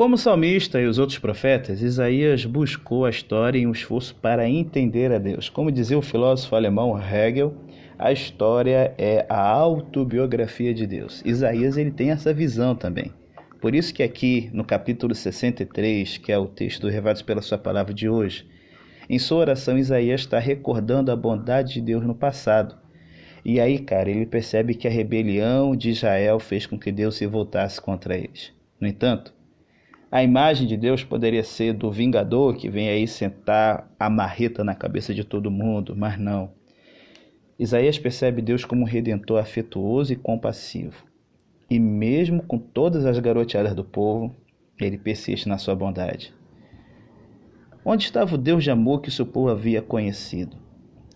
Como salmista e os outros profetas, Isaías buscou a história em um esforço para entender a Deus. Como dizia o filósofo alemão Hegel, a história é a autobiografia de Deus. Isaías ele tem essa visão também. Por isso que aqui no capítulo 63, que é o texto do Revados pela sua palavra de hoje, em sua oração Isaías está recordando a bondade de Deus no passado. E aí, cara, ele percebe que a rebelião de Israel fez com que Deus se voltasse contra eles. No entanto, a imagem de Deus poderia ser do vingador que vem aí sentar a marreta na cabeça de todo mundo, mas não. Isaías percebe Deus como um redentor afetuoso e compassivo. E mesmo com todas as garoteadas do povo, ele persiste na sua bondade. Onde estava o Deus de amor que seu povo havia conhecido?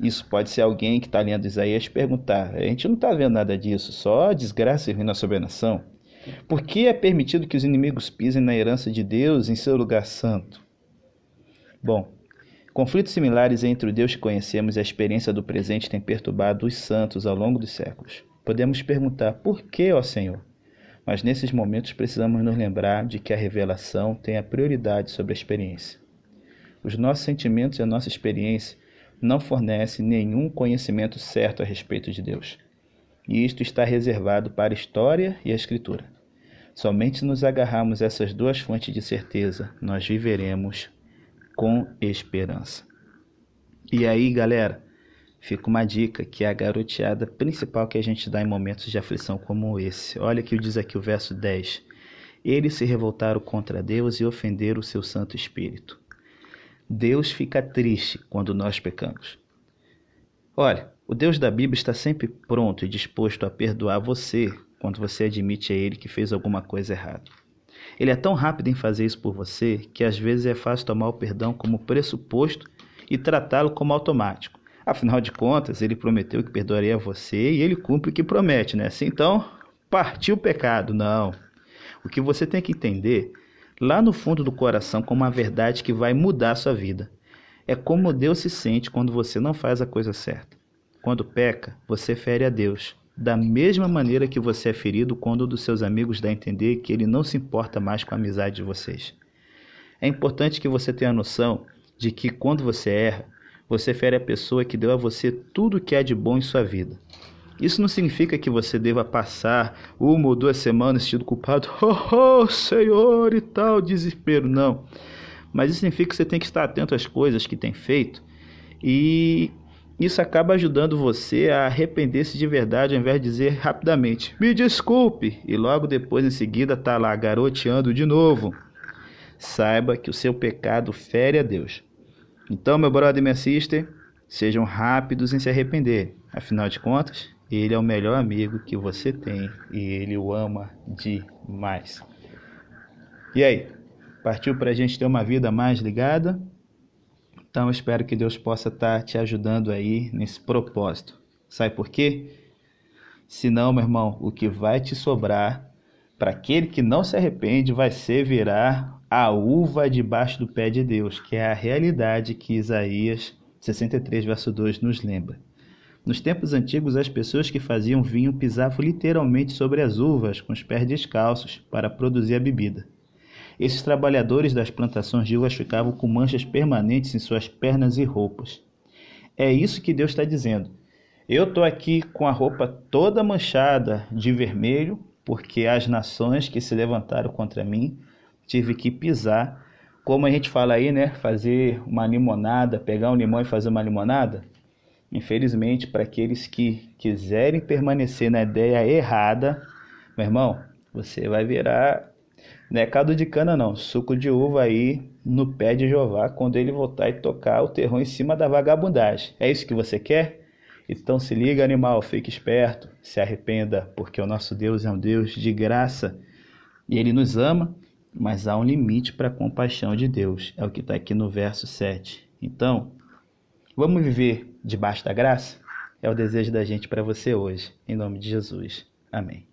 Isso pode ser alguém que está lendo Isaías perguntar. A gente não está vendo nada disso, só desgraça e ruína sobre a nação. Por que é permitido que os inimigos pisem na herança de Deus em seu lugar santo? Bom, conflitos similares entre o Deus que conhecemos e a experiência do presente têm perturbado os santos ao longo dos séculos. Podemos perguntar por que, ó Senhor? Mas nesses momentos precisamos nos lembrar de que a revelação tem a prioridade sobre a experiência. Os nossos sentimentos e a nossa experiência não fornecem nenhum conhecimento certo a respeito de Deus. E isto está reservado para a história e a escritura. Somente nos agarrarmos essas duas fontes de certeza, nós viveremos com esperança. E aí, galera, fica uma dica que é a garoteada principal que a gente dá em momentos de aflição como esse. Olha que diz aqui o verso 10. Eles se revoltaram contra Deus e ofenderam o seu Santo Espírito. Deus fica triste quando nós pecamos. Olha, o Deus da Bíblia está sempre pronto e disposto a perdoar você quando você admite a Ele que fez alguma coisa errada. Ele é tão rápido em fazer isso por você que às vezes é fácil tomar o perdão como pressuposto e tratá-lo como automático. Afinal de contas, ele prometeu que perdoaria você e ele cumpre o que promete, né? Assim, então, partiu o pecado. Não. O que você tem que entender, lá no fundo do coração, como uma verdade que vai mudar a sua vida. É como Deus se sente quando você não faz a coisa certa. Quando peca, você fere a Deus. Da mesma maneira que você é ferido quando um dos seus amigos dá a entender que ele não se importa mais com a amizade de vocês. É importante que você tenha noção de que quando você erra, você fere a pessoa que deu a você tudo o que há de bom em sua vida. Isso não significa que você deva passar uma ou duas semanas sendo culpado, oh, oh, Senhor e tal, desespero, não. Mas isso significa que você tem que estar atento às coisas que tem feito e isso acaba ajudando você a arrepender-se de verdade ao invés de dizer rapidamente, me desculpe, e logo depois em seguida tá lá garoteando de novo. Saiba que o seu pecado fere a Deus. Então, meu brother e minha sister, sejam rápidos em se arrepender. Afinal de contas, ele é o melhor amigo que você tem e ele o ama demais. E aí, partiu para a gente ter uma vida mais ligada? Então, espero que Deus possa estar te ajudando aí nesse propósito. Sabe por quê? Senão, meu irmão, o que vai te sobrar para aquele que não se arrepende vai ser virar a uva debaixo do pé de Deus, que é a realidade que Isaías 63, verso 2 nos lembra. Nos tempos antigos, as pessoas que faziam vinho pisavam literalmente sobre as uvas com os pés descalços para produzir a bebida. Esses trabalhadores das plantações de uvas ficavam com manchas permanentes em suas pernas e roupas. É isso que Deus está dizendo. Eu estou aqui com a roupa toda manchada de vermelho, porque as nações que se levantaram contra mim tive que pisar. Como a gente fala aí, né? Fazer uma limonada, pegar um limão e fazer uma limonada. Infelizmente, para aqueles que quiserem permanecer na ideia errada, meu irmão, você vai virar não é caldo de cana não, suco de uva aí no pé de Jeová quando ele voltar e tocar o terror em cima da vagabundagem. É isso que você quer? Então se liga, animal, fique esperto, se arrependa, porque o nosso Deus é um Deus de graça e ele nos ama mas há um limite para a compaixão de Deus. É o que está aqui no verso 7. Então, vamos viver debaixo da graça? É o desejo da gente para você hoje. Em nome de Jesus. Amém.